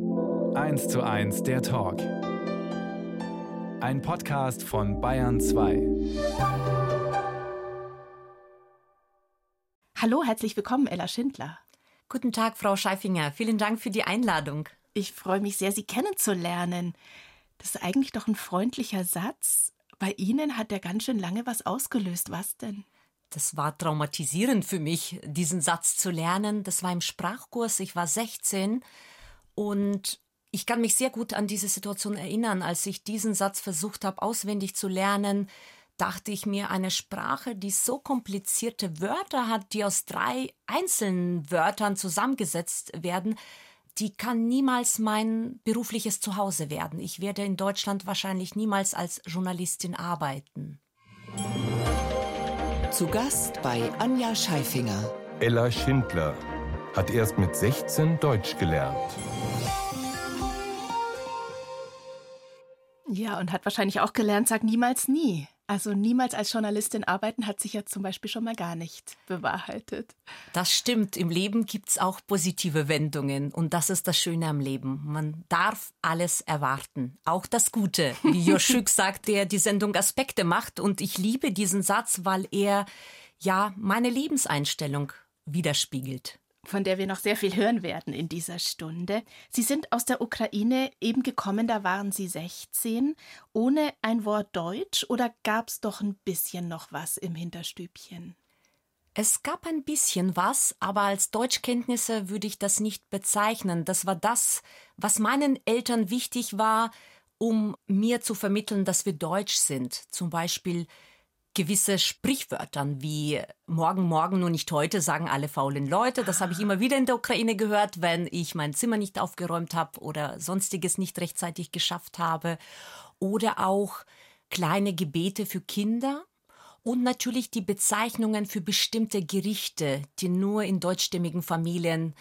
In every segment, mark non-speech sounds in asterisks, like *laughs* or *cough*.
1 zu 1 der Talk. Ein Podcast von Bayern 2. Hallo, herzlich willkommen, Ella Schindler. Guten Tag, Frau Scheifinger. Vielen Dank für die Einladung. Ich freue mich sehr, Sie kennenzulernen. Das ist eigentlich doch ein freundlicher Satz. Bei Ihnen hat der ganz schön lange was ausgelöst. Was denn? Das war traumatisierend für mich, diesen Satz zu lernen. Das war im Sprachkurs. Ich war 16 und ich kann mich sehr gut an diese Situation erinnern, als ich diesen Satz versucht habe, auswendig zu lernen. Dachte ich mir, eine Sprache, die so komplizierte Wörter hat, die aus drei einzelnen Wörtern zusammengesetzt werden, die kann niemals mein berufliches Zuhause werden. Ich werde in Deutschland wahrscheinlich niemals als Journalistin arbeiten. Zu Gast bei Anja Scheifinger. Ella Schindler hat erst mit 16 Deutsch gelernt. Ja, und hat wahrscheinlich auch gelernt, sag niemals nie. Also niemals als Journalistin arbeiten hat sich ja zum Beispiel schon mal gar nicht bewahrheitet. Das stimmt. Im Leben gibt's auch positive Wendungen. Und das ist das Schöne am Leben. Man darf alles erwarten. Auch das Gute. Wie Joschuk *laughs* sagt, der die Sendung Aspekte macht. Und ich liebe diesen Satz, weil er ja meine Lebenseinstellung widerspiegelt von der wir noch sehr viel hören werden in dieser Stunde. Sie sind aus der Ukraine eben gekommen, da waren Sie 16, ohne ein Wort Deutsch oder gab es doch ein bisschen noch was im Hinterstübchen? Es gab ein bisschen was, aber als Deutschkenntnisse würde ich das nicht bezeichnen. Das war das, was meinen Eltern wichtig war, um mir zu vermitteln, dass wir deutsch sind. Zum Beispiel gewisse Sprichwörtern wie morgen, morgen, nur nicht heute, sagen alle faulen Leute. Das habe ich immer wieder in der Ukraine gehört, wenn ich mein Zimmer nicht aufgeräumt habe oder sonstiges nicht rechtzeitig geschafft habe. Oder auch kleine Gebete für Kinder. Und natürlich die Bezeichnungen für bestimmte Gerichte, die nur in deutschstämmigen Familien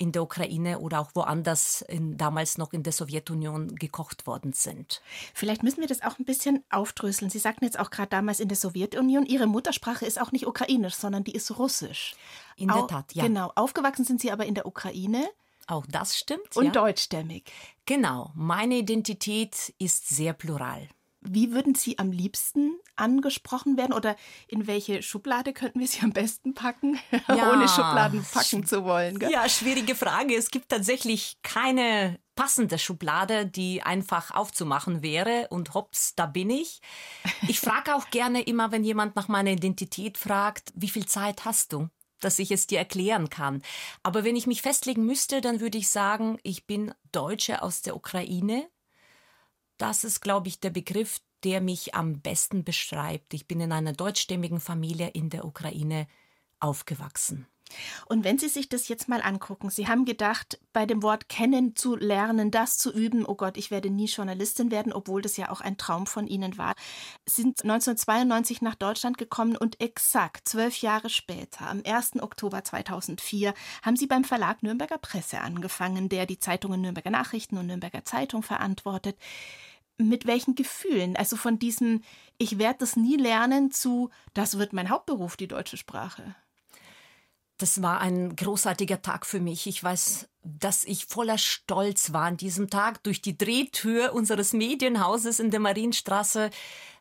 in der Ukraine oder auch woanders in, damals noch in der Sowjetunion gekocht worden sind. Vielleicht müssen wir das auch ein bisschen aufdröseln. Sie sagten jetzt auch gerade damals in der Sowjetunion, Ihre Muttersprache ist auch nicht ukrainisch, sondern die ist russisch. In der Tat, ja. Genau. Aufgewachsen sind Sie aber in der Ukraine. Auch das stimmt. Und ja. deutschstämmig. Genau. Meine Identität ist sehr plural. Wie würden Sie am liebsten angesprochen werden oder in welche Schublade könnten wir Sie am besten packen, *laughs* ja. ohne Schubladen packen zu wollen? Gell? Ja, schwierige Frage. Es gibt tatsächlich keine passende Schublade, die einfach aufzumachen wäre und hops, da bin ich. Ich frage auch gerne immer, wenn jemand nach meiner Identität fragt, wie viel Zeit hast du? dass ich es dir erklären kann. Aber wenn ich mich festlegen müsste, dann würde ich sagen, ich bin Deutsche aus der Ukraine, das ist, glaube ich, der Begriff, der mich am besten beschreibt. Ich bin in einer deutschstämmigen Familie in der Ukraine aufgewachsen. Und wenn Sie sich das jetzt mal angucken, Sie haben gedacht, bei dem Wort kennen zu lernen, das zu üben, oh Gott, ich werde nie Journalistin werden, obwohl das ja auch ein Traum von Ihnen war, sind 1992 nach Deutschland gekommen und exakt zwölf Jahre später, am 1. Oktober 2004, haben Sie beim Verlag Nürnberger Presse angefangen, der die Zeitungen Nürnberger Nachrichten und Nürnberger Zeitung verantwortet mit welchen Gefühlen? Also von diesem, ich werde das nie lernen zu, das wird mein Hauptberuf, die deutsche Sprache. Das war ein großartiger Tag für mich. Ich weiß, dass ich voller Stolz war an diesem Tag, durch die Drehtür unseres Medienhauses in der Marienstraße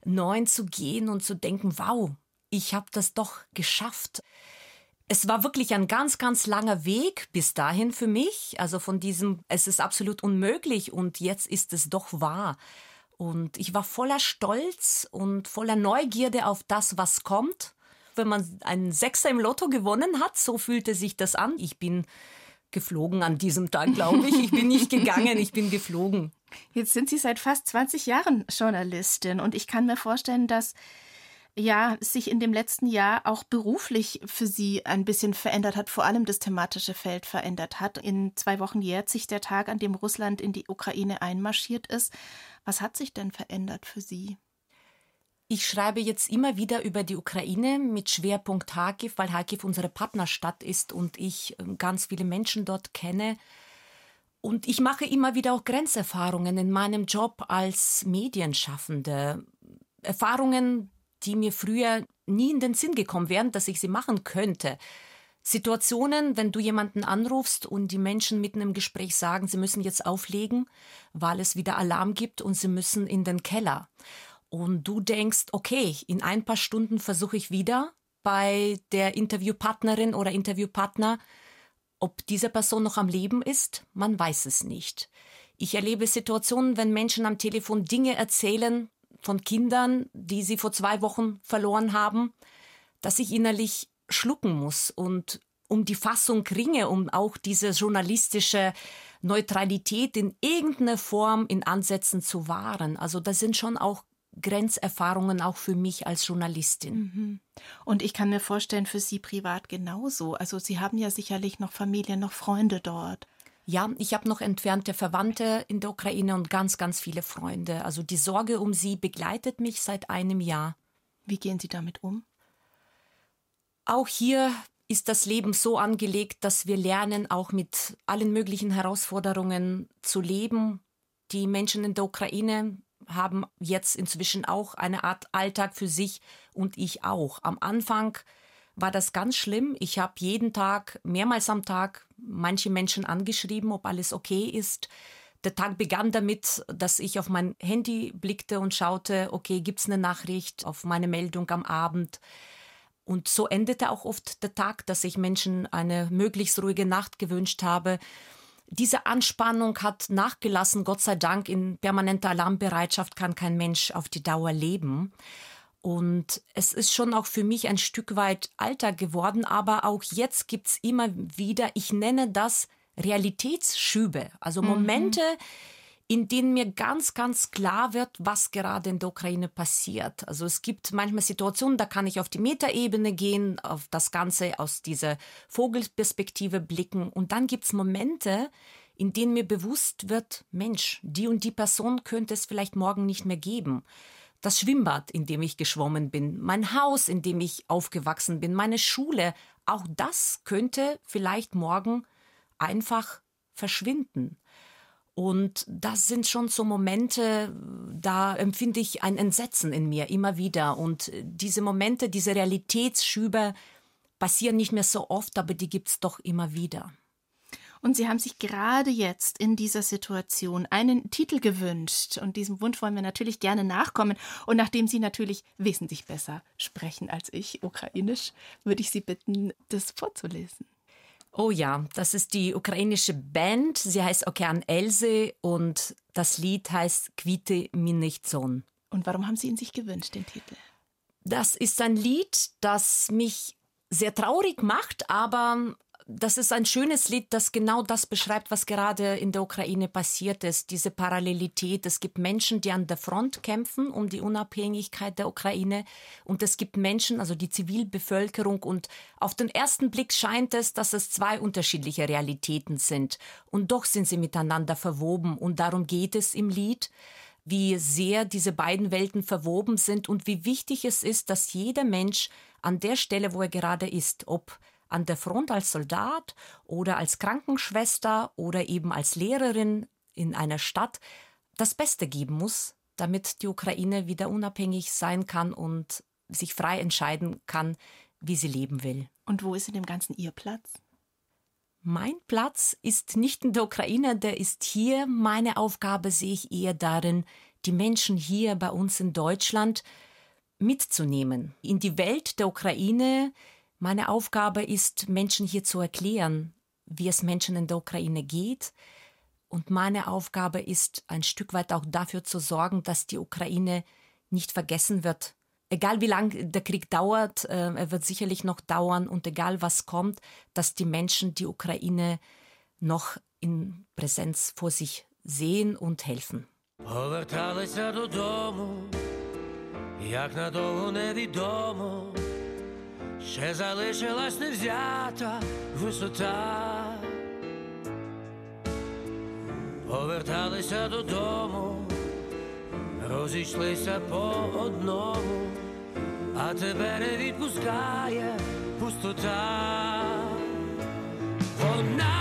9 zu gehen und zu denken, wow, ich habe das doch geschafft. Es war wirklich ein ganz, ganz langer Weg bis dahin für mich. Also von diesem, es ist absolut unmöglich und jetzt ist es doch wahr. Und ich war voller Stolz und voller Neugierde auf das, was kommt wenn man einen Sechser im Lotto gewonnen hat. So fühlte sich das an. Ich bin geflogen an diesem Tag, glaube ich. Ich bin nicht *laughs* gegangen, ich bin geflogen. Jetzt sind Sie seit fast 20 Jahren Journalistin und ich kann mir vorstellen, dass ja, sich in dem letzten Jahr auch beruflich für Sie ein bisschen verändert hat, vor allem das thematische Feld verändert hat. In zwei Wochen jährt sich der Tag, an dem Russland in die Ukraine einmarschiert ist. Was hat sich denn verändert für Sie? Ich schreibe jetzt immer wieder über die Ukraine mit Schwerpunkt Kharkiv, weil Kharkiv unsere Partnerstadt ist und ich ähm, ganz viele Menschen dort kenne. Und ich mache immer wieder auch Grenzerfahrungen in meinem Job als Medienschaffende. Erfahrungen, die mir früher nie in den Sinn gekommen wären, dass ich sie machen könnte. Situationen, wenn du jemanden anrufst und die Menschen mitten im Gespräch sagen, sie müssen jetzt auflegen, weil es wieder Alarm gibt und sie müssen in den Keller. Und du denkst, okay, in ein paar Stunden versuche ich wieder bei der Interviewpartnerin oder Interviewpartner, ob diese Person noch am Leben ist, man weiß es nicht. Ich erlebe Situationen, wenn Menschen am Telefon Dinge erzählen von Kindern, die sie vor zwei Wochen verloren haben, dass ich innerlich schlucken muss und um die Fassung ringe, um auch diese journalistische Neutralität in irgendeiner Form in Ansätzen zu wahren. Also das sind schon auch Grenzerfahrungen auch für mich als Journalistin. Mhm. Und ich kann mir vorstellen, für Sie privat genauso. Also Sie haben ja sicherlich noch Familie, noch Freunde dort. Ja, ich habe noch entfernte Verwandte in der Ukraine und ganz, ganz viele Freunde. Also die Sorge um sie begleitet mich seit einem Jahr. Wie gehen Sie damit um? Auch hier ist das Leben so angelegt, dass wir lernen, auch mit allen möglichen Herausforderungen zu leben. Die Menschen in der Ukraine haben jetzt inzwischen auch eine Art Alltag für sich und ich auch. Am Anfang war das ganz schlimm. Ich habe jeden Tag, mehrmals am Tag, manche Menschen angeschrieben, ob alles okay ist. Der Tag begann damit, dass ich auf mein Handy blickte und schaute, okay, gibt es eine Nachricht auf meine Meldung am Abend? Und so endete auch oft der Tag, dass ich Menschen eine möglichst ruhige Nacht gewünscht habe. Diese Anspannung hat nachgelassen, Gott sei Dank. In permanenter Alarmbereitschaft kann kein Mensch auf die Dauer leben. Und es ist schon auch für mich ein Stück weit Alltag geworden, aber auch jetzt gibt es immer wieder, ich nenne das Realitätsschübe, also mhm. Momente, mhm in denen mir ganz, ganz klar wird, was gerade in der Ukraine passiert. Also es gibt manchmal Situationen, da kann ich auf die Metaebene gehen, auf das Ganze aus dieser Vogelperspektive blicken. Und dann gibt es Momente, in denen mir bewusst wird, Mensch, die und die Person könnte es vielleicht morgen nicht mehr geben. Das Schwimmbad, in dem ich geschwommen bin, mein Haus, in dem ich aufgewachsen bin, meine Schule, auch das könnte vielleicht morgen einfach verschwinden. Und das sind schon so Momente, da empfinde ich ein Entsetzen in mir immer wieder. Und diese Momente, diese Realitätsschübe passieren nicht mehr so oft, aber die gibt es doch immer wieder. Und Sie haben sich gerade jetzt in dieser Situation einen Titel gewünscht. Und diesem Wunsch wollen wir natürlich gerne nachkommen. Und nachdem Sie natürlich wesentlich besser sprechen als ich, ukrainisch, würde ich Sie bitten, das vorzulesen. Oh ja, das ist die ukrainische Band. Sie heißt Okean Else und das Lied heißt Kvite Minichzon. Und warum haben Sie ihn sich gewünscht, den Titel? Das ist ein Lied, das mich sehr traurig macht, aber das ist ein schönes Lied, das genau das beschreibt, was gerade in der Ukraine passiert ist. Diese Parallelität. Es gibt Menschen, die an der Front kämpfen um die Unabhängigkeit der Ukraine. Und es gibt Menschen, also die Zivilbevölkerung. Und auf den ersten Blick scheint es, dass es zwei unterschiedliche Realitäten sind. Und doch sind sie miteinander verwoben. Und darum geht es im Lied wie sehr diese beiden Welten verwoben sind und wie wichtig es ist, dass jeder Mensch an der Stelle, wo er gerade ist, ob an der Front als Soldat oder als Krankenschwester oder eben als Lehrerin in einer Stadt das Beste geben muss, damit die Ukraine wieder unabhängig sein kann und sich frei entscheiden kann, wie sie leben will. Und wo ist in dem Ganzen Ihr Platz? Mein Platz ist nicht in der Ukraine, der ist hier. Meine Aufgabe sehe ich eher darin, die Menschen hier bei uns in Deutschland mitzunehmen, in die Welt der Ukraine, meine Aufgabe ist, Menschen hier zu erklären, wie es Menschen in der Ukraine geht. Und meine Aufgabe ist, ein Stück weit auch dafür zu sorgen, dass die Ukraine nicht vergessen wird. Egal wie lange der Krieg dauert, äh, er wird sicherlich noch dauern und egal was kommt, dass die Menschen die Ukraine noch in Präsenz vor sich sehen und helfen. Поверталися додому, як надовго невідомо. Ще залишилась невзята висота, поверталися додому, розійшлися по одному, а тебе не відпускає пустота. Вона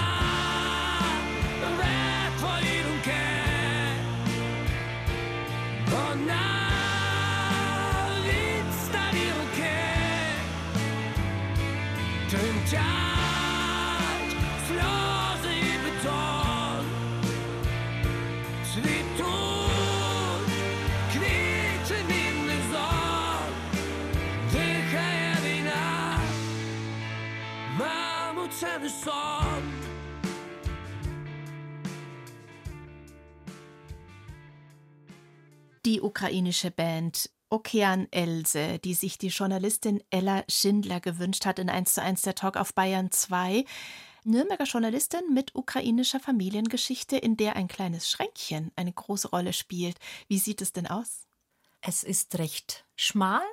Die ukrainische Band Okean Else, die sich die Journalistin Ella Schindler gewünscht hat in 1 zu 1 der Talk auf Bayern 2. Nürnberger Journalistin mit ukrainischer Familiengeschichte, in der ein kleines Schränkchen eine große Rolle spielt. Wie sieht es denn aus? Es ist recht schmal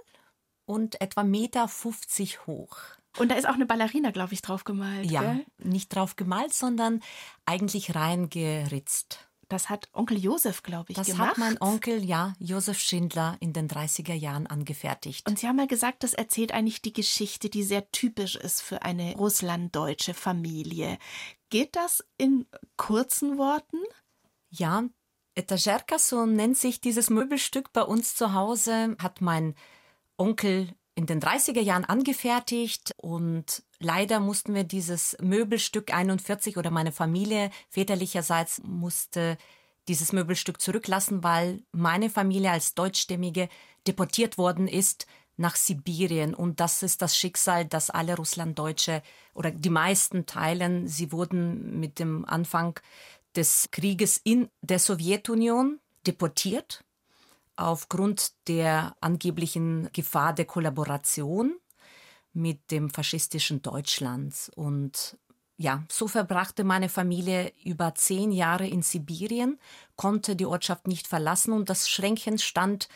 und etwa Meter 50 hoch. Und da ist auch eine Ballerina, glaube ich, drauf gemalt. Ja, gell? nicht drauf gemalt, sondern eigentlich reingeritzt. Das hat Onkel Josef, glaube ich, Das gemacht. hat mein Onkel, ja, Josef Schindler, in den 30er Jahren angefertigt. Und Sie haben mal gesagt, das erzählt eigentlich die Geschichte, die sehr typisch ist für eine russlanddeutsche Familie. Geht das in kurzen Worten? Ja, Etagerka, so nennt sich dieses Möbelstück bei uns zu Hause, hat mein Onkel in den 30er Jahren angefertigt und leider mussten wir dieses Möbelstück 41 oder meine Familie väterlicherseits musste dieses Möbelstück zurücklassen, weil meine Familie als Deutschstämmige deportiert worden ist nach Sibirien. Und das ist das Schicksal, das alle Russlanddeutsche oder die meisten teilen. Sie wurden mit dem Anfang des Krieges in der Sowjetunion deportiert aufgrund der angeblichen Gefahr der Kollaboration mit dem faschistischen Deutschland. Und ja, so verbrachte meine Familie über zehn Jahre in Sibirien, konnte die Ortschaft nicht verlassen und das Schränkchen stand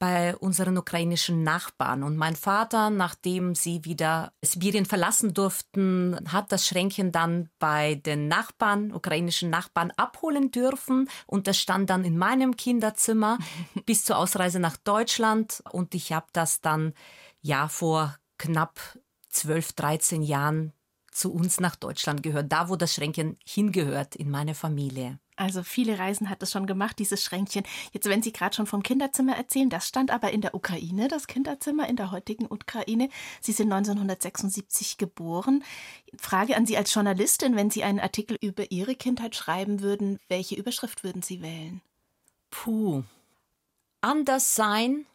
bei unseren ukrainischen Nachbarn. Und mein Vater, nachdem sie wieder Sibirien verlassen durften, hat das Schränkchen dann bei den Nachbarn, ukrainischen Nachbarn abholen dürfen. Und das stand dann in meinem Kinderzimmer *laughs* bis zur Ausreise nach Deutschland. Und ich habe das dann ja vor knapp 12, 13 Jahren zu uns nach Deutschland gehört, da wo das Schränkchen hingehört in meine Familie. Also viele Reisen hat es schon gemacht, dieses Schränkchen. Jetzt, wenn Sie gerade schon vom Kinderzimmer erzählen, das stand aber in der Ukraine, das Kinderzimmer in der heutigen Ukraine. Sie sind 1976 geboren. Frage an Sie als Journalistin, wenn Sie einen Artikel über Ihre Kindheit schreiben würden, welche Überschrift würden Sie wählen? Puh. Anders sein,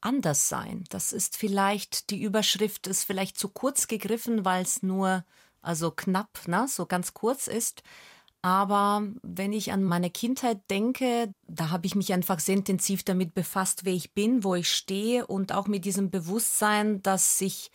anders sein. Das ist vielleicht, die Überschrift ist vielleicht zu kurz gegriffen, weil es nur, also knapp, ne, so ganz kurz ist. Aber wenn ich an meine Kindheit denke, da habe ich mich einfach sehr intensiv damit befasst, wer ich bin, wo ich stehe und auch mit diesem Bewusstsein, dass sich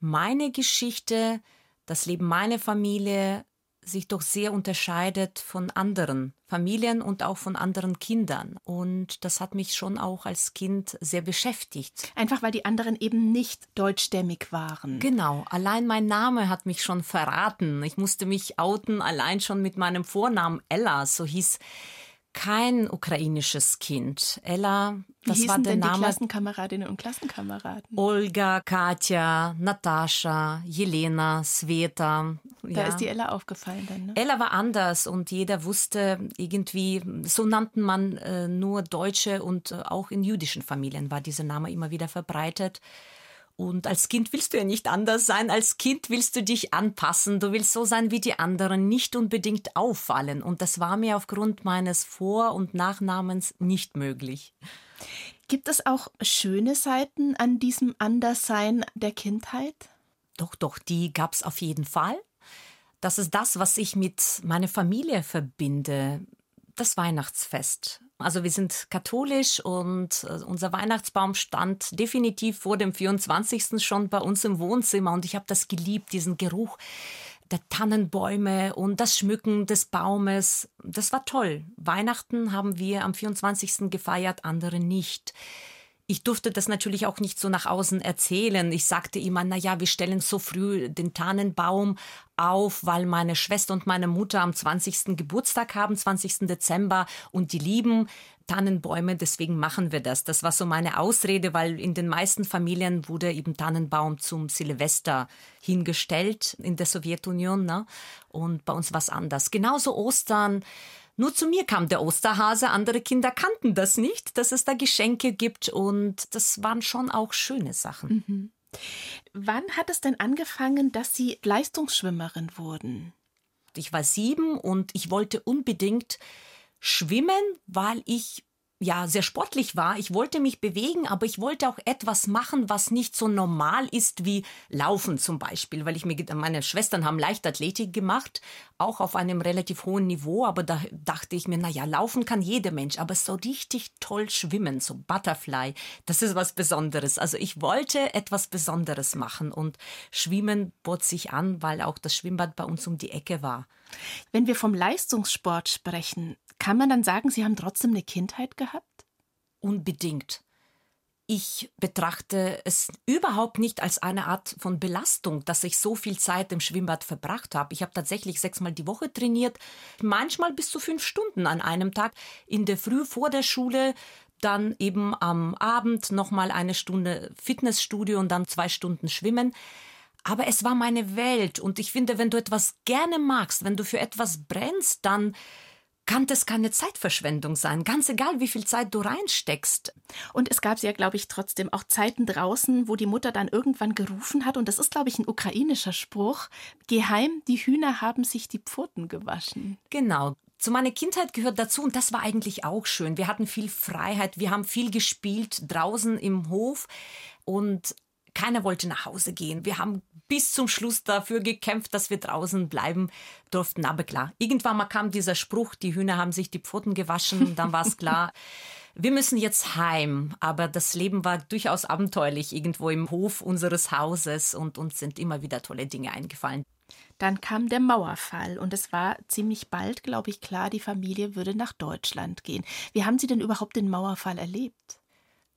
meine Geschichte, das Leben meiner Familie sich doch sehr unterscheidet von anderen Familien und auch von anderen Kindern. Und das hat mich schon auch als Kind sehr beschäftigt. Einfach weil die anderen eben nicht deutschstämmig waren. Genau, allein mein Name hat mich schon verraten. Ich musste mich outen, allein schon mit meinem Vornamen Ella. So hieß kein ukrainisches Kind. Ella, Wie das hießen war der denn die Name. Klassenkameradinnen und Klassenkameraden? Olga, Katja, Natascha, Jelena, Sveta. Da ist die Ella aufgefallen dann, ne? Ella war anders und jeder wusste irgendwie, so nannten man äh, nur Deutsche und äh, auch in jüdischen Familien war dieser Name immer wieder verbreitet. Und als Kind willst du ja nicht anders sein. Als Kind willst du dich anpassen. Du willst so sein wie die anderen, nicht unbedingt auffallen. Und das war mir aufgrund meines Vor- und Nachnamens nicht möglich. Gibt es auch schöne Seiten an diesem Anderssein der Kindheit? Doch, doch, die gab es auf jeden Fall. Das ist das, was ich mit meiner Familie verbinde. Das Weihnachtsfest. Also wir sind katholisch und äh, unser Weihnachtsbaum stand definitiv vor dem 24. schon bei uns im Wohnzimmer und ich habe das geliebt, diesen Geruch der Tannenbäume und das Schmücken des Baumes. Das war toll. Weihnachten haben wir am 24. gefeiert, andere nicht. Ich durfte das natürlich auch nicht so nach außen erzählen. Ich sagte immer, na ja, wir stellen so früh den Tannenbaum auf, weil meine Schwester und meine Mutter am 20. Geburtstag haben, 20. Dezember, und die lieben Tannenbäume, deswegen machen wir das. Das war so meine Ausrede, weil in den meisten Familien wurde eben Tannenbaum zum Silvester hingestellt in der Sowjetunion, ne? Und bei uns war es anders. Genauso Ostern. Nur zu mir kam der Osterhase, andere Kinder kannten das nicht, dass es da Geschenke gibt und das waren schon auch schöne Sachen. Wann hat es denn angefangen, dass Sie Leistungsschwimmerin wurden? Ich war sieben und ich wollte unbedingt Schwimmen, weil ich ja sehr sportlich war. Ich wollte mich bewegen, aber ich wollte auch etwas machen, was nicht so normal ist wie Laufen zum Beispiel, weil ich mir meine Schwestern haben Leichtathletik gemacht, auch auf einem relativ hohen Niveau, aber da dachte ich mir, na ja, laufen kann jeder Mensch, aber so richtig toll schwimmen, so Butterfly, das ist was Besonderes. Also ich wollte etwas Besonderes machen und Schwimmen bot sich an, weil auch das Schwimmbad bei uns um die Ecke war. Wenn wir vom Leistungssport sprechen, kann man dann sagen, Sie haben trotzdem eine Kindheit gehabt? Unbedingt. Ich betrachte es überhaupt nicht als eine Art von Belastung, dass ich so viel Zeit im Schwimmbad verbracht habe. Ich habe tatsächlich sechsmal die Woche trainiert, manchmal bis zu fünf Stunden an einem Tag. In der Früh vor der Schule, dann eben am Abend nochmal eine Stunde Fitnessstudio und dann zwei Stunden Schwimmen. Aber es war meine Welt und ich finde, wenn du etwas gerne magst, wenn du für etwas brennst, dann kann das keine Zeitverschwendung sein, ganz egal, wie viel Zeit du reinsteckst. Und es gab ja, glaube ich, trotzdem auch Zeiten draußen, wo die Mutter dann irgendwann gerufen hat, und das ist, glaube ich, ein ukrainischer Spruch, geheim, die Hühner haben sich die Pfoten gewaschen. Genau. Zu meiner Kindheit gehört dazu, und das war eigentlich auch schön. Wir hatten viel Freiheit, wir haben viel gespielt draußen im Hof und keiner wollte nach Hause gehen. Wir haben bis zum Schluss dafür gekämpft, dass wir draußen bleiben durften. Aber klar, irgendwann mal kam dieser Spruch, die Hühner haben sich die Pfoten gewaschen, dann war es klar. *laughs* Wir müssen jetzt heim, aber das Leben war durchaus abenteuerlich irgendwo im Hof unseres Hauses und uns sind immer wieder tolle Dinge eingefallen. Dann kam der Mauerfall und es war ziemlich bald, glaube ich, klar, die Familie würde nach Deutschland gehen. Wie haben Sie denn überhaupt den Mauerfall erlebt?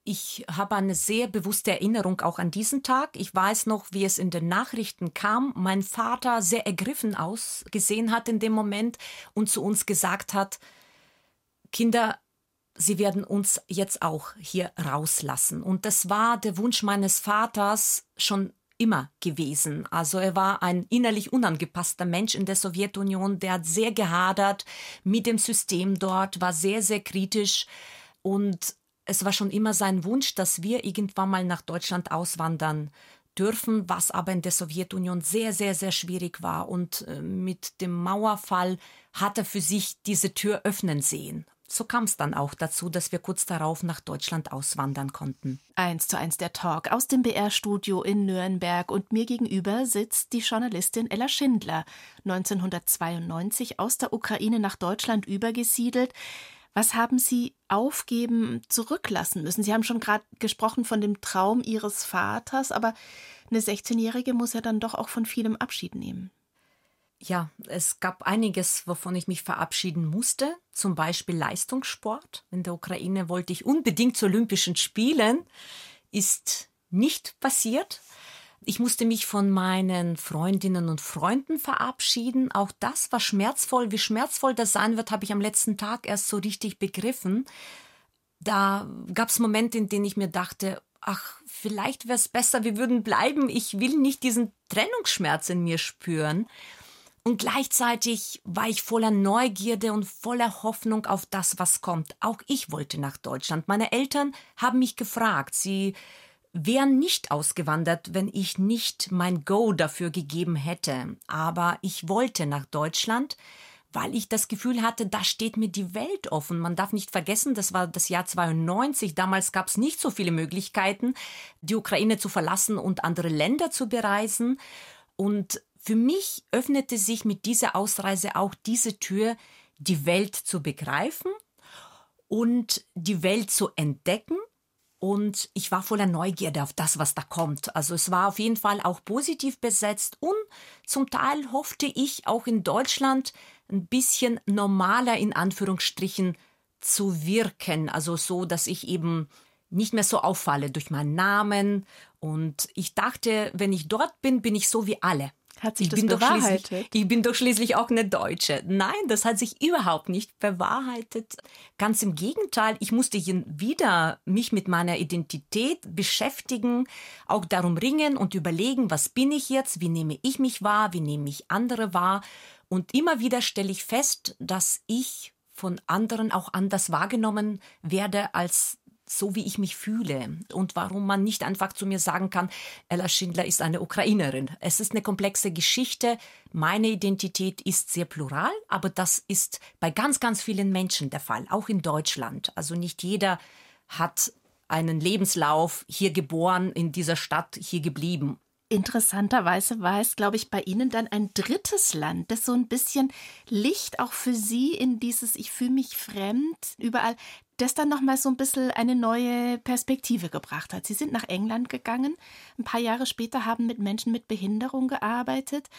Ich habe eine sehr bewusste Erinnerung auch an diesen Tag. Ich weiß noch, wie es in den Nachrichten kam. Mein Vater sehr ergriffen ausgesehen hat in dem Moment und zu uns gesagt hat, Kinder, Sie werden uns jetzt auch hier rauslassen. Und das war der Wunsch meines Vaters schon immer gewesen. Also er war ein innerlich unangepasster Mensch in der Sowjetunion, der hat sehr gehadert mit dem System dort, war sehr, sehr kritisch und es war schon immer sein Wunsch, dass wir irgendwann mal nach Deutschland auswandern dürfen, was aber in der Sowjetunion sehr, sehr, sehr schwierig war. Und äh, mit dem Mauerfall hat er für sich diese Tür öffnen sehen. So kam es dann auch dazu, dass wir kurz darauf nach Deutschland auswandern konnten. Eins zu eins der Talk aus dem BR-Studio in Nürnberg und mir gegenüber sitzt die Journalistin Ella Schindler, 1992 aus der Ukraine nach Deutschland übergesiedelt. Was haben Sie aufgeben, zurücklassen müssen? Sie haben schon gerade gesprochen von dem Traum Ihres Vaters, aber eine 16-Jährige muss ja dann doch auch von vielem Abschied nehmen. Ja, es gab einiges, wovon ich mich verabschieden musste, zum Beispiel Leistungssport. In der Ukraine wollte ich unbedingt zu Olympischen Spielen, ist nicht passiert. Ich musste mich von meinen Freundinnen und Freunden verabschieden. Auch das war schmerzvoll. Wie schmerzvoll das sein wird, habe ich am letzten Tag erst so richtig begriffen. Da gab es Momente, in denen ich mir dachte, ach, vielleicht wäre es besser, wir würden bleiben. Ich will nicht diesen Trennungsschmerz in mir spüren. Und gleichzeitig war ich voller Neugierde und voller Hoffnung auf das, was kommt. Auch ich wollte nach Deutschland. Meine Eltern haben mich gefragt. Sie wären nicht ausgewandert, wenn ich nicht mein Go dafür gegeben hätte. Aber ich wollte nach Deutschland, weil ich das Gefühl hatte, da steht mir die Welt offen. Man darf nicht vergessen, das war das Jahr 92. Damals gab es nicht so viele Möglichkeiten, die Ukraine zu verlassen und andere Länder zu bereisen. Und für mich öffnete sich mit dieser Ausreise auch diese Tür, die Welt zu begreifen und die Welt zu entdecken und ich war voller Neugierde auf das, was da kommt. Also es war auf jeden Fall auch positiv besetzt und zum Teil hoffte ich auch in Deutschland ein bisschen normaler in Anführungsstrichen zu wirken. Also so, dass ich eben nicht mehr so auffalle durch meinen Namen. Und ich dachte, wenn ich dort bin, bin ich so wie alle. Hat sich ich das bin bewahrheitet? ich bin doch schließlich auch eine Deutsche. Nein, das hat sich überhaupt nicht bewahrheitet. Ganz im Gegenteil, ich musste wieder mich mit meiner Identität beschäftigen, auch darum ringen und überlegen, was bin ich jetzt, wie nehme ich mich wahr, wie nehme ich andere wahr. Und immer wieder stelle ich fest, dass ich von anderen auch anders wahrgenommen werde, als so wie ich mich fühle und warum man nicht einfach zu mir sagen kann, Ella Schindler ist eine Ukrainerin. Es ist eine komplexe Geschichte. Meine Identität ist sehr plural, aber das ist bei ganz, ganz vielen Menschen der Fall, auch in Deutschland. Also nicht jeder hat einen Lebenslauf hier geboren, in dieser Stadt hier geblieben. Interessanterweise war es, glaube ich, bei Ihnen dann ein drittes Land, das so ein bisschen Licht auch für Sie in dieses Ich fühle mich fremd überall, das dann nochmal so ein bisschen eine neue Perspektive gebracht hat. Sie sind nach England gegangen, ein paar Jahre später haben mit Menschen mit Behinderung gearbeitet.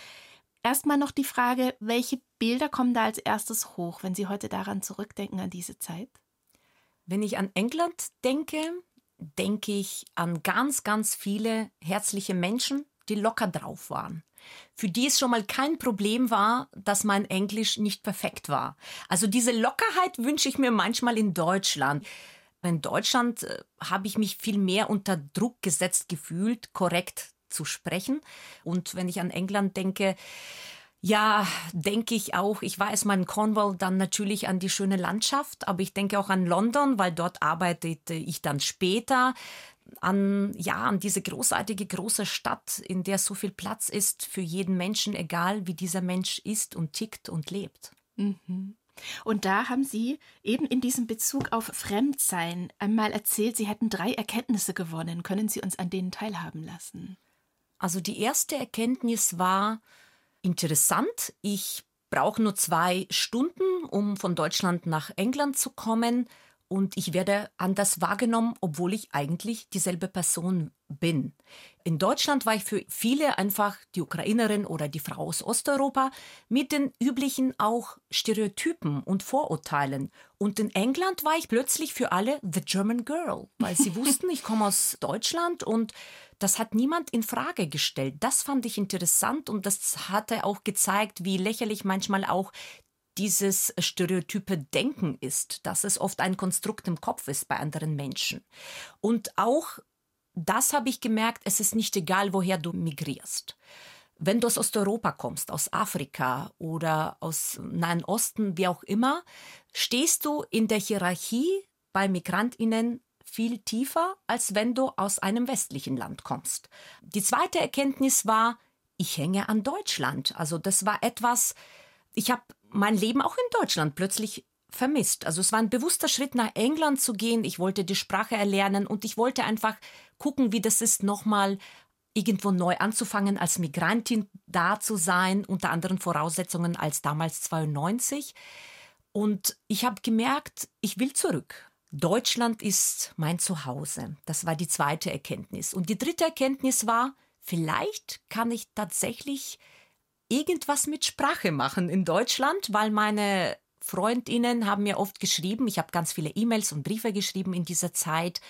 Erstmal noch die Frage, welche Bilder kommen da als erstes hoch, wenn Sie heute daran zurückdenken, an diese Zeit? Wenn ich an England denke, denke ich an ganz, ganz viele herzliche Menschen, die locker drauf waren. Für die es schon mal kein Problem war, dass mein Englisch nicht perfekt war. Also diese Lockerheit wünsche ich mir manchmal in Deutschland. In Deutschland äh, habe ich mich viel mehr unter Druck gesetzt gefühlt, korrekt zu sprechen. Und wenn ich an England denke, ja, denke ich auch. Ich war erstmal in Cornwall, dann natürlich an die schöne Landschaft, aber ich denke auch an London, weil dort arbeitete ich dann später. An, ja, an diese großartige große Stadt, in der so viel Platz ist für jeden Menschen, egal wie dieser Mensch ist und tickt und lebt. Mhm. Und da haben Sie eben in diesem Bezug auf Fremdsein einmal erzählt, Sie hätten drei Erkenntnisse gewonnen. Können Sie uns an denen teilhaben lassen? Also die erste Erkenntnis war, interessant. Ich brauche nur zwei Stunden, um von Deutschland nach England zu kommen und ich werde anders wahrgenommen, obwohl ich eigentlich dieselbe Person bin. In Deutschland war ich für viele einfach die Ukrainerin oder die Frau aus Osteuropa mit den üblichen auch Stereotypen und Vorurteilen. Und in England war ich plötzlich für alle the German Girl, weil sie *laughs* wussten, ich komme aus Deutschland und das hat niemand in Frage gestellt. Das fand ich interessant und das hatte auch gezeigt, wie lächerlich manchmal auch dieses stereotype Denken ist, dass es oft ein Konstrukt im Kopf ist bei anderen Menschen. Und auch das habe ich gemerkt, es ist nicht egal, woher du migrierst. Wenn du aus Osteuropa kommst, aus Afrika oder aus Nahen Osten, wie auch immer, stehst du in der Hierarchie bei Migrantinnen viel tiefer, als wenn du aus einem westlichen Land kommst. Die zweite Erkenntnis war, ich hänge an Deutschland. Also das war etwas, ich habe mein Leben auch in Deutschland plötzlich vermisst. Also es war ein bewusster Schritt nach England zu gehen. Ich wollte die Sprache erlernen und ich wollte einfach gucken, wie das ist, nochmal irgendwo neu anzufangen, als Migrantin da zu sein, unter anderen Voraussetzungen als damals 92. Und ich habe gemerkt, ich will zurück. Deutschland ist mein Zuhause. Das war die zweite Erkenntnis. Und die dritte Erkenntnis war, vielleicht kann ich tatsächlich irgendwas mit Sprache machen in Deutschland, weil meine Freundinnen haben mir oft geschrieben, ich habe ganz viele E-Mails und Briefe geschrieben in dieser Zeit.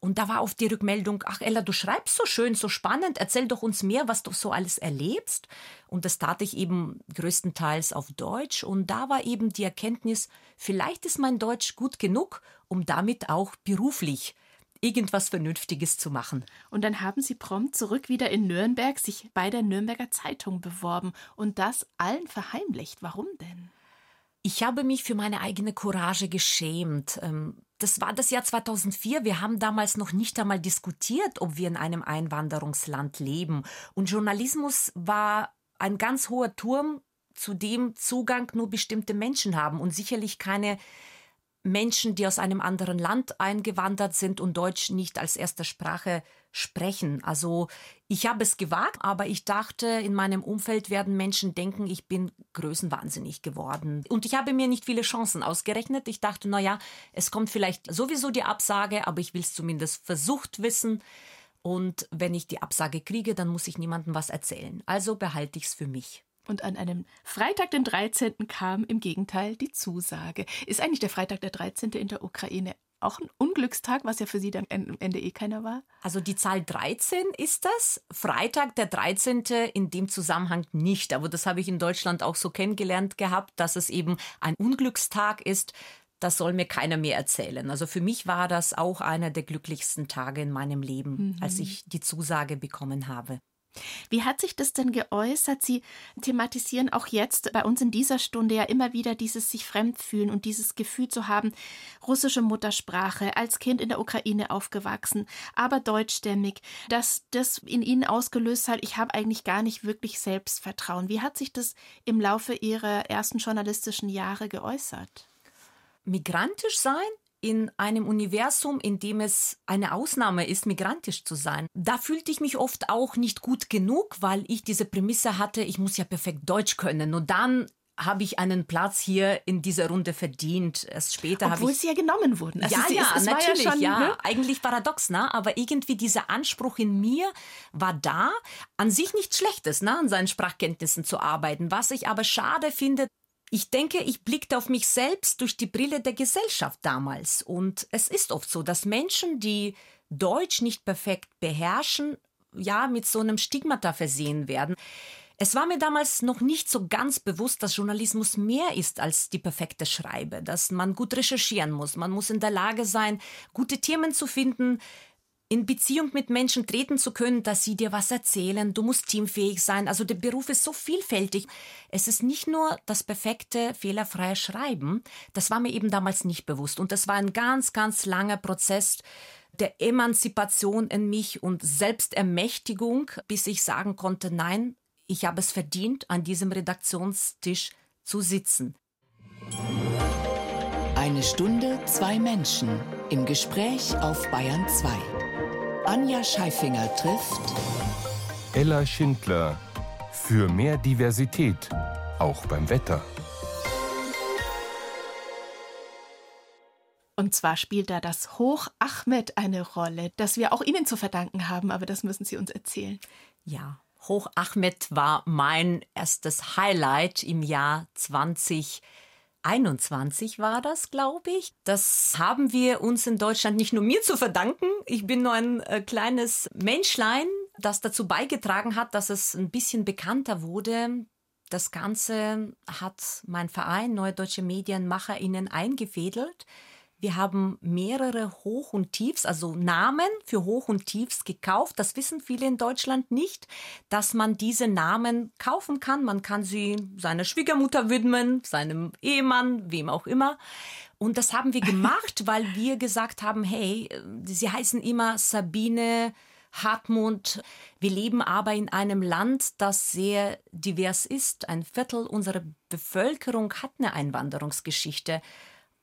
Und da war oft die Rückmeldung, ach Ella, du schreibst so schön, so spannend, erzähl doch uns mehr, was du so alles erlebst. Und das tat ich eben größtenteils auf Deutsch. Und da war eben die Erkenntnis, vielleicht ist mein Deutsch gut genug, um damit auch beruflich irgendwas Vernünftiges zu machen. Und dann haben Sie prompt zurück wieder in Nürnberg sich bei der Nürnberger Zeitung beworben und das allen verheimlicht. Warum denn? Ich habe mich für meine eigene Courage geschämt. Ähm, das war das Jahr 2004. Wir haben damals noch nicht einmal diskutiert, ob wir in einem Einwanderungsland leben. Und Journalismus war ein ganz hoher Turm, zu dem Zugang nur bestimmte Menschen haben und sicherlich keine Menschen, die aus einem anderen Land eingewandert sind und Deutsch nicht als erste Sprache sprechen. Also ich habe es gewagt, aber ich dachte, in meinem Umfeld werden Menschen denken, ich bin größenwahnsinnig geworden. Und ich habe mir nicht viele Chancen ausgerechnet. Ich dachte, na ja, es kommt vielleicht sowieso die Absage, aber ich will es zumindest versucht wissen. Und wenn ich die Absage kriege, dann muss ich niemandem was erzählen. Also behalte ich es für mich. Und an einem Freitag, den 13. kam im Gegenteil die Zusage. Ist eigentlich der Freitag der 13. in der Ukraine auch ein Unglückstag, was ja für Sie dann am Ende eh keiner war? Also die Zahl 13 ist das. Freitag der 13. in dem Zusammenhang nicht. Aber das habe ich in Deutschland auch so kennengelernt gehabt, dass es eben ein Unglückstag ist. Das soll mir keiner mehr erzählen. Also für mich war das auch einer der glücklichsten Tage in meinem Leben, mhm. als ich die Zusage bekommen habe. Wie hat sich das denn geäußert? Sie thematisieren auch jetzt bei uns in dieser Stunde ja immer wieder dieses sich fremd fühlen und dieses Gefühl zu haben, russische Muttersprache, als Kind in der Ukraine aufgewachsen, aber deutschstämmig, dass das in Ihnen ausgelöst hat, ich habe eigentlich gar nicht wirklich Selbstvertrauen. Wie hat sich das im Laufe Ihrer ersten journalistischen Jahre geäußert? Migrantisch sein in einem Universum, in dem es eine Ausnahme ist, migrantisch zu sein. Da fühlte ich mich oft auch nicht gut genug, weil ich diese Prämisse hatte, ich muss ja perfekt Deutsch können. Und dann habe ich einen Platz hier in dieser Runde verdient. Erst später Obwohl ich sie ja genommen wurden. Also ja, sie, ja, natürlich, ja, schon, ja. Ne? Eigentlich paradox, ne? Aber irgendwie dieser Anspruch in mir war da, an sich nichts Schlechtes, ne? An seinen Sprachkenntnissen zu arbeiten. Was ich aber schade finde, ich denke, ich blickte auf mich selbst durch die Brille der Gesellschaft damals. Und es ist oft so, dass Menschen, die Deutsch nicht perfekt beherrschen, ja, mit so einem Stigmata versehen werden. Es war mir damals noch nicht so ganz bewusst, dass Journalismus mehr ist als die perfekte Schreibe, dass man gut recherchieren muss, man muss in der Lage sein, gute Themen zu finden, in Beziehung mit Menschen treten zu können, dass sie dir was erzählen. Du musst teamfähig sein. Also der Beruf ist so vielfältig. Es ist nicht nur das perfekte, fehlerfreie Schreiben. Das war mir eben damals nicht bewusst. Und das war ein ganz, ganz langer Prozess der Emanzipation in mich und Selbstermächtigung, bis ich sagen konnte, nein, ich habe es verdient, an diesem Redaktionstisch zu sitzen. Eine Stunde, zwei Menschen im Gespräch auf Bayern 2. Anja Scheifinger trifft Ella Schindler für mehr Diversität, auch beim Wetter. Und zwar spielt da das Hoch Ahmed eine Rolle, das wir auch Ihnen zu verdanken haben, aber das müssen Sie uns erzählen. Ja, Hoch Ahmed war mein erstes Highlight im Jahr 2020. 21 war das, glaube ich. Das haben wir uns in Deutschland nicht nur mir zu verdanken. Ich bin nur ein äh, kleines Menschlein, das dazu beigetragen hat, dass es ein bisschen bekannter wurde. Das Ganze hat mein Verein Neue Deutsche Medienmacherinnen eingefädelt. Wir haben mehrere Hoch- und Tiefs, also Namen für Hoch- und Tiefs gekauft. Das wissen viele in Deutschland nicht, dass man diese Namen kaufen kann. Man kann sie seiner Schwiegermutter widmen, seinem Ehemann, wem auch immer. Und das haben wir gemacht, weil wir gesagt haben, hey, sie heißen immer Sabine, Hartmut. Wir leben aber in einem Land, das sehr divers ist. Ein Viertel unserer Bevölkerung hat eine Einwanderungsgeschichte.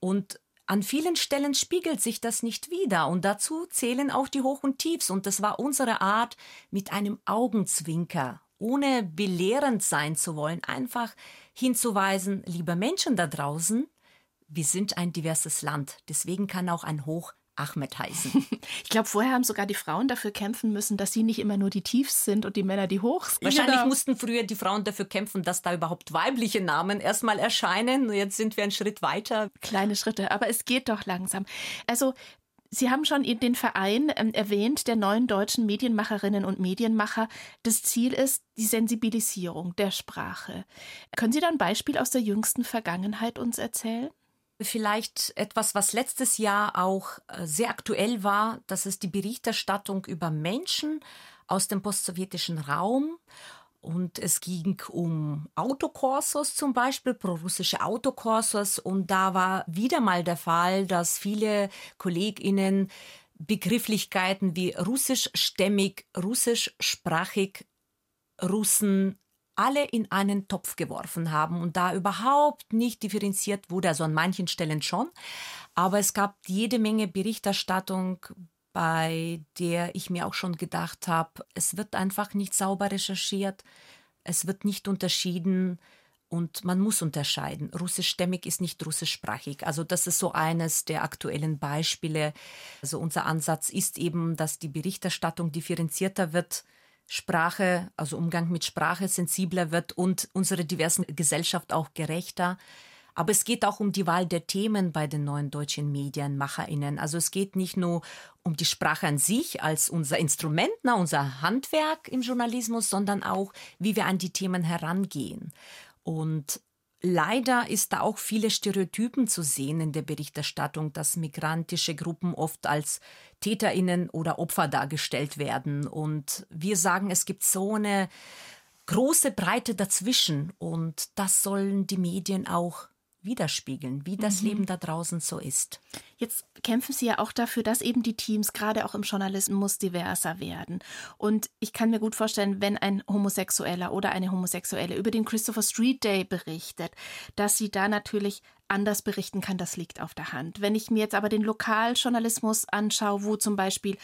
Und an vielen Stellen spiegelt sich das nicht wider und dazu zählen auch die Hoch und Tiefs und das war unsere Art mit einem Augenzwinker, ohne belehrend sein zu wollen, einfach hinzuweisen, liebe Menschen da draußen, wir sind ein diverses Land, deswegen kann auch ein Hoch Ahmed heißen. *laughs* Ich glaube, vorher haben sogar die Frauen dafür kämpfen müssen, dass sie nicht immer nur die Tiefs sind und die Männer die Hochs. Wahrscheinlich genau. mussten früher die Frauen dafür kämpfen, dass da überhaupt weibliche Namen erstmal erscheinen. Jetzt sind wir einen Schritt weiter. Kleine Schritte, aber es geht doch langsam. Also Sie haben schon den Verein ähm, erwähnt, der neuen deutschen Medienmacherinnen und Medienmacher. Das Ziel ist die Sensibilisierung der Sprache. Können Sie da ein Beispiel aus der jüngsten Vergangenheit uns erzählen? Vielleicht etwas, was letztes Jahr auch äh, sehr aktuell war, das ist die Berichterstattung über Menschen aus dem postsowjetischen Raum. Und es ging um Autokorsos zum Beispiel, prorussische Autokorsos. Und da war wieder mal der Fall, dass viele KollegInnen Begrifflichkeiten wie russischstämmig, russischsprachig, Russen alle in einen Topf geworfen haben und da überhaupt nicht differenziert wurde, also an manchen Stellen schon. Aber es gab jede Menge Berichterstattung, bei der ich mir auch schon gedacht habe, es wird einfach nicht sauber recherchiert, es wird nicht unterschieden und man muss unterscheiden. Russischstämmig ist nicht russischsprachig. Also das ist so eines der aktuellen Beispiele. Also unser Ansatz ist eben, dass die Berichterstattung differenzierter wird Sprache, also Umgang mit Sprache sensibler wird und unsere diversen Gesellschaft auch gerechter. Aber es geht auch um die Wahl der Themen bei den neuen deutschen Medienmacherinnen. Also es geht nicht nur um die Sprache an sich als unser Instrument, na, unser Handwerk im Journalismus, sondern auch, wie wir an die Themen herangehen. Und Leider ist da auch viele Stereotypen zu sehen in der Berichterstattung, dass migrantische Gruppen oft als Täterinnen oder Opfer dargestellt werden. Und wir sagen, es gibt so eine große Breite dazwischen und das sollen die Medien auch widerspiegeln, wie das mhm. Leben da draußen so ist. Jetzt kämpfen Sie ja auch dafür, dass eben die Teams gerade auch im Journalismus diverser werden. Und ich kann mir gut vorstellen, wenn ein Homosexueller oder eine Homosexuelle über den Christopher Street Day berichtet, dass sie da natürlich anders berichten kann, das liegt auf der Hand. Wenn ich mir jetzt aber den Lokaljournalismus anschaue, wo zum Beispiel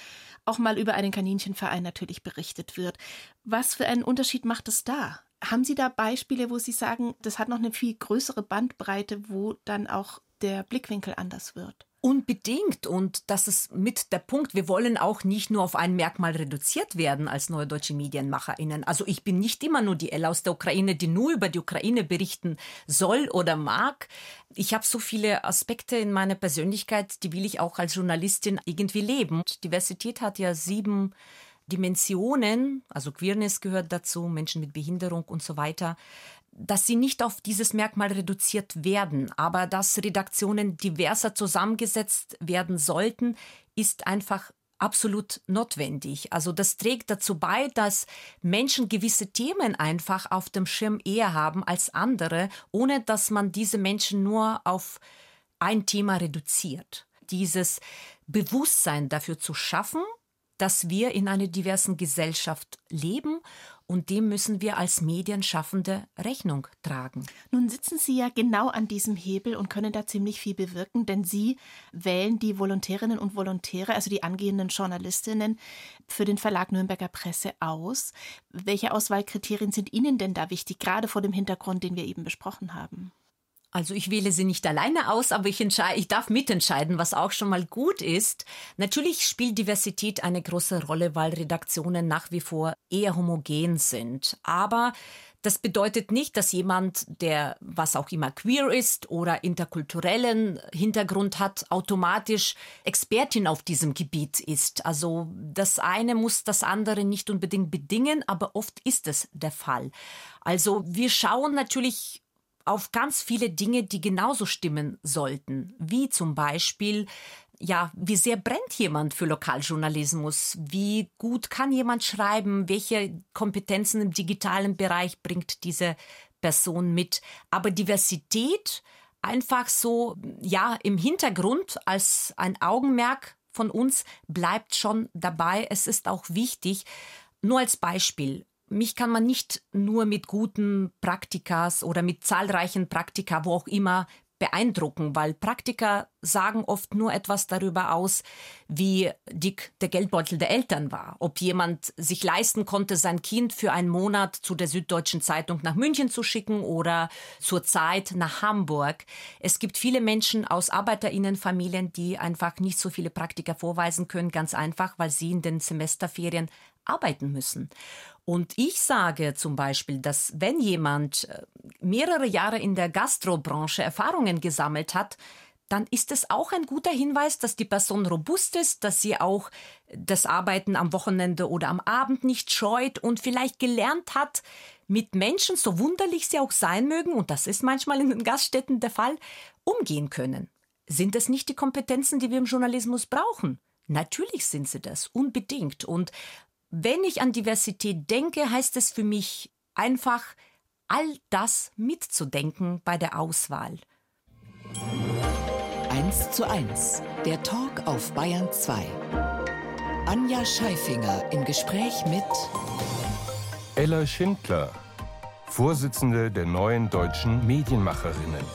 auch mal über einen Kaninchenverein natürlich berichtet wird, was für einen Unterschied macht es da? Haben Sie da Beispiele, wo Sie sagen, das hat noch eine viel größere Bandbreite, wo dann auch der Blickwinkel anders wird? Unbedingt. Und das ist mit der Punkt. Wir wollen auch nicht nur auf ein Merkmal reduziert werden als neue deutsche MedienmacherInnen. Also ich bin nicht immer nur die Ella aus der Ukraine, die nur über die Ukraine berichten soll oder mag. Ich habe so viele Aspekte in meiner Persönlichkeit, die will ich auch als Journalistin irgendwie leben. Diversität hat ja sieben Dimensionen, also Queerness gehört dazu, Menschen mit Behinderung und so weiter, dass sie nicht auf dieses Merkmal reduziert werden, aber dass Redaktionen diverser zusammengesetzt werden sollten, ist einfach absolut notwendig. Also das trägt dazu bei, dass Menschen gewisse Themen einfach auf dem Schirm eher haben als andere, ohne dass man diese Menschen nur auf ein Thema reduziert. Dieses Bewusstsein dafür zu schaffen, dass wir in einer diversen Gesellschaft leben und dem müssen wir als Medienschaffende Rechnung tragen. Nun sitzen Sie ja genau an diesem Hebel und können da ziemlich viel bewirken, denn Sie wählen die Volontärinnen und Volontäre, also die angehenden Journalistinnen, für den Verlag Nürnberger Presse aus. Welche Auswahlkriterien sind Ihnen denn da wichtig, gerade vor dem Hintergrund, den wir eben besprochen haben? Also ich wähle sie nicht alleine aus, aber ich, ich darf mitentscheiden, was auch schon mal gut ist. Natürlich spielt Diversität eine große Rolle, weil Redaktionen nach wie vor eher homogen sind. Aber das bedeutet nicht, dass jemand, der was auch immer queer ist oder interkulturellen Hintergrund hat, automatisch Expertin auf diesem Gebiet ist. Also das eine muss das andere nicht unbedingt bedingen, aber oft ist es der Fall. Also wir schauen natürlich auf ganz viele Dinge, die genauso stimmen sollten, wie zum Beispiel ja, wie sehr brennt jemand für Lokaljournalismus? Wie gut kann jemand schreiben? Welche Kompetenzen im digitalen Bereich bringt diese Person mit? Aber Diversität einfach so, ja, im Hintergrund als ein Augenmerk von uns bleibt schon dabei. Es ist auch wichtig. Nur als Beispiel mich kann man nicht nur mit guten Praktikas oder mit zahlreichen Praktika, wo auch immer, beeindrucken, weil Praktiker sagen oft nur etwas darüber aus, wie dick der Geldbeutel der Eltern war. Ob jemand sich leisten konnte, sein Kind für einen Monat zu der Süddeutschen Zeitung nach München zu schicken oder zur Zeit nach Hamburg. Es gibt viele Menschen aus Arbeiterinnenfamilien, die einfach nicht so viele Praktika vorweisen können, ganz einfach, weil sie in den Semesterferien arbeiten müssen. Und ich sage zum Beispiel, dass wenn jemand äh, mehrere Jahre in der Gastrobranche Erfahrungen gesammelt hat, dann ist es auch ein guter Hinweis, dass die Person robust ist, dass sie auch das Arbeiten am Wochenende oder am Abend nicht scheut und vielleicht gelernt hat, mit Menschen, so wunderlich sie auch sein mögen, und das ist manchmal in den Gaststätten der Fall, umgehen können. Sind das nicht die Kompetenzen, die wir im Journalismus brauchen? Natürlich sind sie das, unbedingt. Und wenn ich an Diversität denke, heißt es für mich einfach, all das mitzudenken bei der Auswahl. 1 zu 1, der Talk auf Bayern 2. Anja Scheifinger im Gespräch mit Ella Schindler, Vorsitzende der neuen deutschen Medienmacherinnen.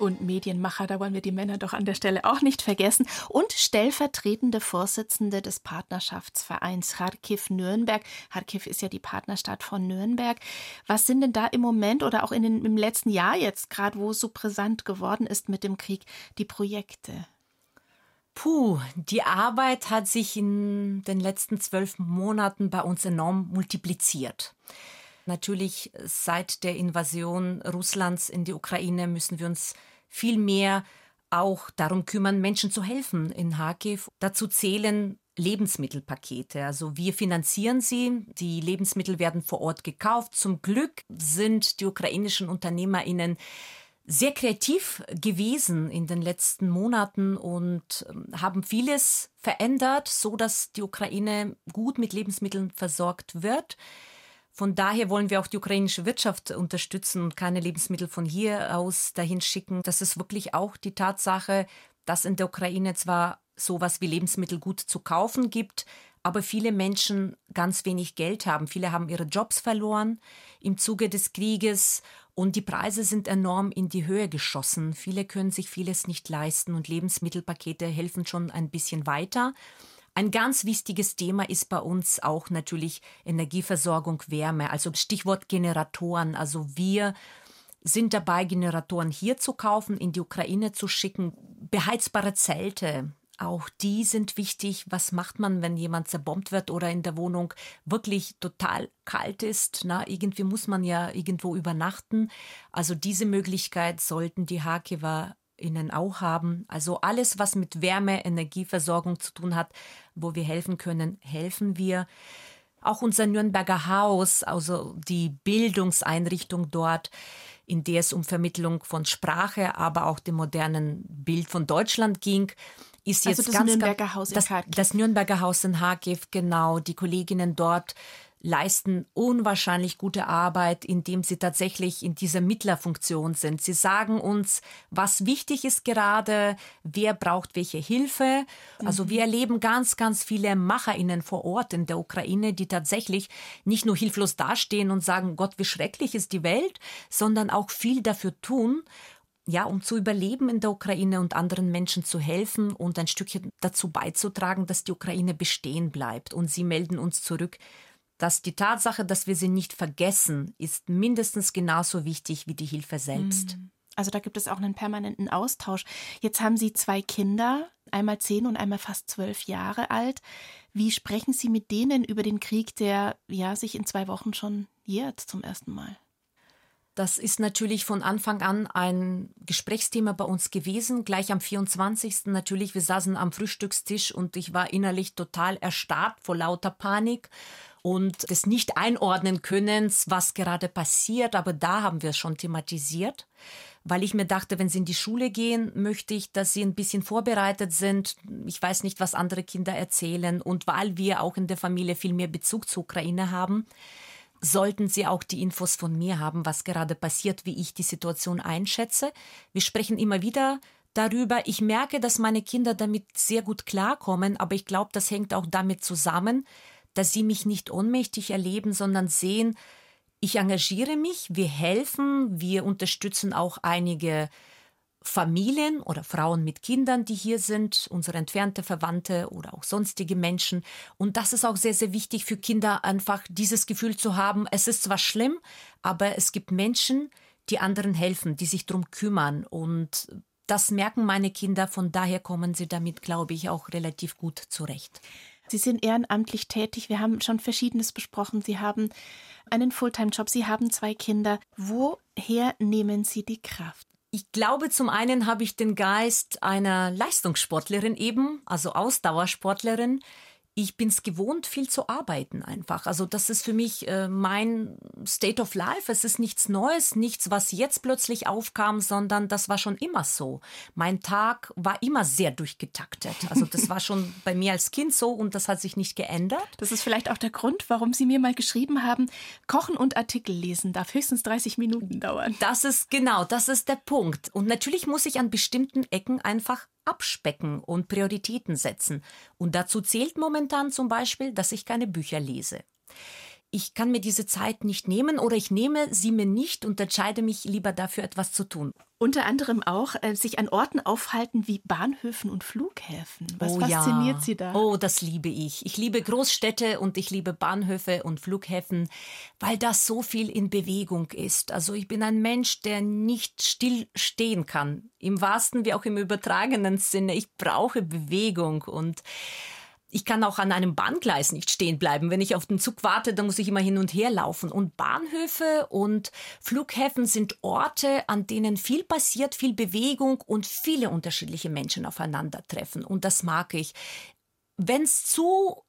Und Medienmacher, da wollen wir die Männer doch an der Stelle auch nicht vergessen, und stellvertretende Vorsitzende des Partnerschaftsvereins Kharkiv Nürnberg. Kharkiv ist ja die Partnerstadt von Nürnberg. Was sind denn da im Moment oder auch in den, im letzten Jahr jetzt, gerade wo es so brisant geworden ist mit dem Krieg, die Projekte? Puh, die Arbeit hat sich in den letzten zwölf Monaten bei uns enorm multipliziert. Natürlich seit der Invasion Russlands in die Ukraine müssen wir uns viel mehr auch darum kümmern, Menschen zu helfen in Kharkiv. Dazu zählen Lebensmittelpakete. Also wir finanzieren sie. Die Lebensmittel werden vor Ort gekauft. Zum Glück sind die ukrainischen Unternehmerinnen sehr kreativ gewesen in den letzten Monaten und ähm, haben vieles verändert, so dass die Ukraine gut mit Lebensmitteln versorgt wird. Von daher wollen wir auch die ukrainische Wirtschaft unterstützen und keine Lebensmittel von hier aus dahin schicken. Das ist wirklich auch die Tatsache, dass in der Ukraine zwar sowas wie Lebensmittel gut zu kaufen gibt, aber viele Menschen ganz wenig Geld haben. Viele haben ihre Jobs verloren im Zuge des Krieges und die Preise sind enorm in die Höhe geschossen. Viele können sich vieles nicht leisten und Lebensmittelpakete helfen schon ein bisschen weiter. Ein ganz wichtiges Thema ist bei uns auch natürlich Energieversorgung, Wärme, also Stichwort Generatoren. Also wir sind dabei, Generatoren hier zu kaufen, in die Ukraine zu schicken, beheizbare Zelte, auch die sind wichtig. Was macht man, wenn jemand zerbombt wird oder in der Wohnung wirklich total kalt ist? Na, irgendwie muss man ja irgendwo übernachten. Also diese Möglichkeit sollten die Hakewer Ihnen auch haben. Also alles, was mit Wärme, Energieversorgung zu tun hat, wo wir helfen können, helfen wir. Auch unser Nürnberger Haus, also die Bildungseinrichtung dort, in der es um Vermittlung von Sprache, aber auch dem modernen Bild von Deutschland ging, ist also jetzt das ganz, Nürnberger Haus das, das Nürnberger Haus in Harkiv, genau. Die Kolleginnen dort leisten unwahrscheinlich gute Arbeit, indem sie tatsächlich in dieser Mittlerfunktion sind. Sie sagen uns, was wichtig ist gerade, wer braucht welche Hilfe. Also wir mhm. erleben ganz, ganz viele MacherInnen vor Ort in der Ukraine, die tatsächlich nicht nur hilflos dastehen und sagen, Gott, wie schrecklich ist die Welt, sondern auch viel dafür tun, ja, um zu überleben in der Ukraine und anderen Menschen zu helfen und ein Stückchen dazu beizutragen, dass die Ukraine bestehen bleibt. Und sie melden uns zurück, dass die Tatsache, dass wir sie nicht vergessen, ist mindestens genauso wichtig wie die Hilfe selbst. Mhm. Also da gibt es auch einen permanenten Austausch. Jetzt haben Sie zwei Kinder, einmal zehn und einmal fast zwölf Jahre alt. Wie sprechen Sie mit denen über den Krieg, der ja sich in zwei Wochen schon jährt zum ersten Mal? Das ist natürlich von Anfang an ein Gesprächsthema bei uns gewesen. Gleich am 24. natürlich, wir saßen am Frühstückstisch und ich war innerlich total erstarrt vor lauter Panik und des nicht einordnen Könnens, was gerade passiert. Aber da haben wir es schon thematisiert, weil ich mir dachte, wenn sie in die Schule gehen, möchte ich, dass sie ein bisschen vorbereitet sind. Ich weiß nicht, was andere Kinder erzählen und weil wir auch in der Familie viel mehr Bezug zur Ukraine haben sollten Sie auch die Infos von mir haben, was gerade passiert, wie ich die Situation einschätze. Wir sprechen immer wieder darüber. Ich merke, dass meine Kinder damit sehr gut klarkommen, aber ich glaube, das hängt auch damit zusammen, dass sie mich nicht ohnmächtig erleben, sondern sehen, ich engagiere mich, wir helfen, wir unterstützen auch einige Familien oder Frauen mit Kindern, die hier sind, unsere entfernte Verwandte oder auch sonstige Menschen. Und das ist auch sehr, sehr wichtig für Kinder, einfach dieses Gefühl zu haben, es ist zwar schlimm, aber es gibt Menschen, die anderen helfen, die sich darum kümmern. Und das merken meine Kinder, von daher kommen sie damit, glaube ich, auch relativ gut zurecht. Sie sind ehrenamtlich tätig. Wir haben schon Verschiedenes besprochen. Sie haben einen Fulltime-Job. Sie haben zwei Kinder. Woher nehmen Sie die Kraft? Ich glaube, zum einen habe ich den Geist einer Leistungssportlerin eben, also Ausdauersportlerin, ich bin es gewohnt, viel zu arbeiten einfach. Also das ist für mich äh, mein State of Life. Es ist nichts Neues, nichts, was jetzt plötzlich aufkam, sondern das war schon immer so. Mein Tag war immer sehr durchgetaktet. Also das war schon *laughs* bei mir als Kind so und das hat sich nicht geändert. Das ist vielleicht auch der Grund, warum Sie mir mal geschrieben haben, Kochen und Artikel lesen darf höchstens 30 Minuten dauern. Das ist genau, das ist der Punkt. Und natürlich muss ich an bestimmten Ecken einfach abspecken und Prioritäten setzen. Und dazu zählt momentan zum Beispiel, dass ich keine Bücher lese ich kann mir diese Zeit nicht nehmen oder ich nehme sie mir nicht und entscheide mich lieber dafür etwas zu tun. Unter anderem auch äh, sich an Orten aufhalten wie Bahnhöfen und Flughäfen. Was oh, fasziniert ja. Sie da? Oh, das liebe ich. Ich liebe Großstädte und ich liebe Bahnhöfe und Flughäfen, weil das so viel in Bewegung ist. Also ich bin ein Mensch, der nicht still stehen kann. Im wahrsten wie auch im übertragenen Sinne. Ich brauche Bewegung und ich kann auch an einem Bahngleis nicht stehen bleiben. Wenn ich auf den Zug warte, dann muss ich immer hin und her laufen. Und Bahnhöfe und Flughäfen sind Orte, an denen viel passiert, viel Bewegung und viele unterschiedliche Menschen aufeinandertreffen. Und das mag ich. wenn es zu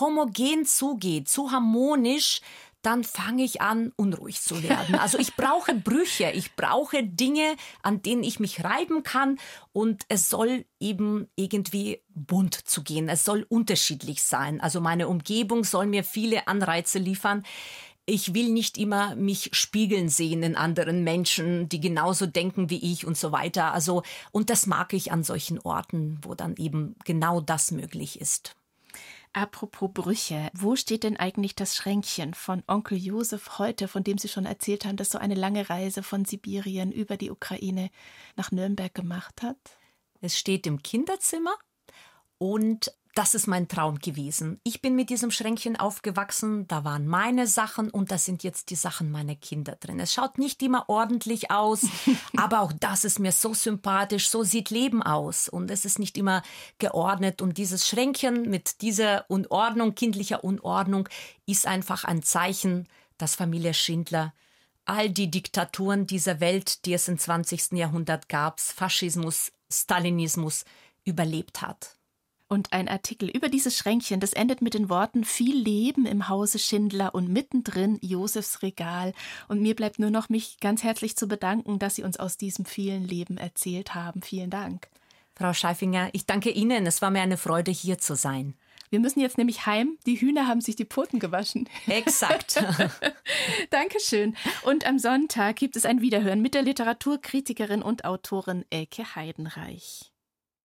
homogen zugeht, zu harmonisch, dann fange ich an, unruhig zu werden. Also ich brauche *laughs* Brüche, ich brauche Dinge, an denen ich mich reiben kann und es soll eben irgendwie bunt zu gehen. Es soll unterschiedlich sein. Also meine Umgebung soll mir viele Anreize liefern. Ich will nicht immer mich spiegeln sehen in anderen Menschen, die genauso denken wie ich und so weiter. Also, und das mag ich an solchen Orten, wo dann eben genau das möglich ist. Apropos Brüche, wo steht denn eigentlich das Schränkchen von Onkel Josef heute, von dem Sie schon erzählt haben, dass so eine lange Reise von Sibirien über die Ukraine nach Nürnberg gemacht hat? Es steht im Kinderzimmer und das ist mein Traum gewesen. Ich bin mit diesem Schränkchen aufgewachsen, da waren meine Sachen und da sind jetzt die Sachen meiner Kinder drin. Es schaut nicht immer ordentlich aus, *laughs* aber auch das ist mir so sympathisch, so sieht Leben aus und es ist nicht immer geordnet und dieses Schränkchen mit dieser Unordnung, kindlicher Unordnung ist einfach ein Zeichen, dass Familie Schindler all die Diktaturen dieser Welt, die es im 20. Jahrhundert gab, Faschismus, Stalinismus, überlebt hat. Und ein Artikel über dieses Schränkchen, das endet mit den Worten viel Leben im Hause Schindler und mittendrin Josefs Regal. Und mir bleibt nur noch mich ganz herzlich zu bedanken, dass Sie uns aus diesem vielen Leben erzählt haben. Vielen Dank. Frau Scheifinger, ich danke Ihnen. Es war mir eine Freude, hier zu sein. Wir müssen jetzt nämlich heim. Die Hühner haben sich die Pfoten gewaschen. Exakt. *laughs* Dankeschön. Und am Sonntag gibt es ein Wiederhören mit der Literaturkritikerin und Autorin Elke Heidenreich.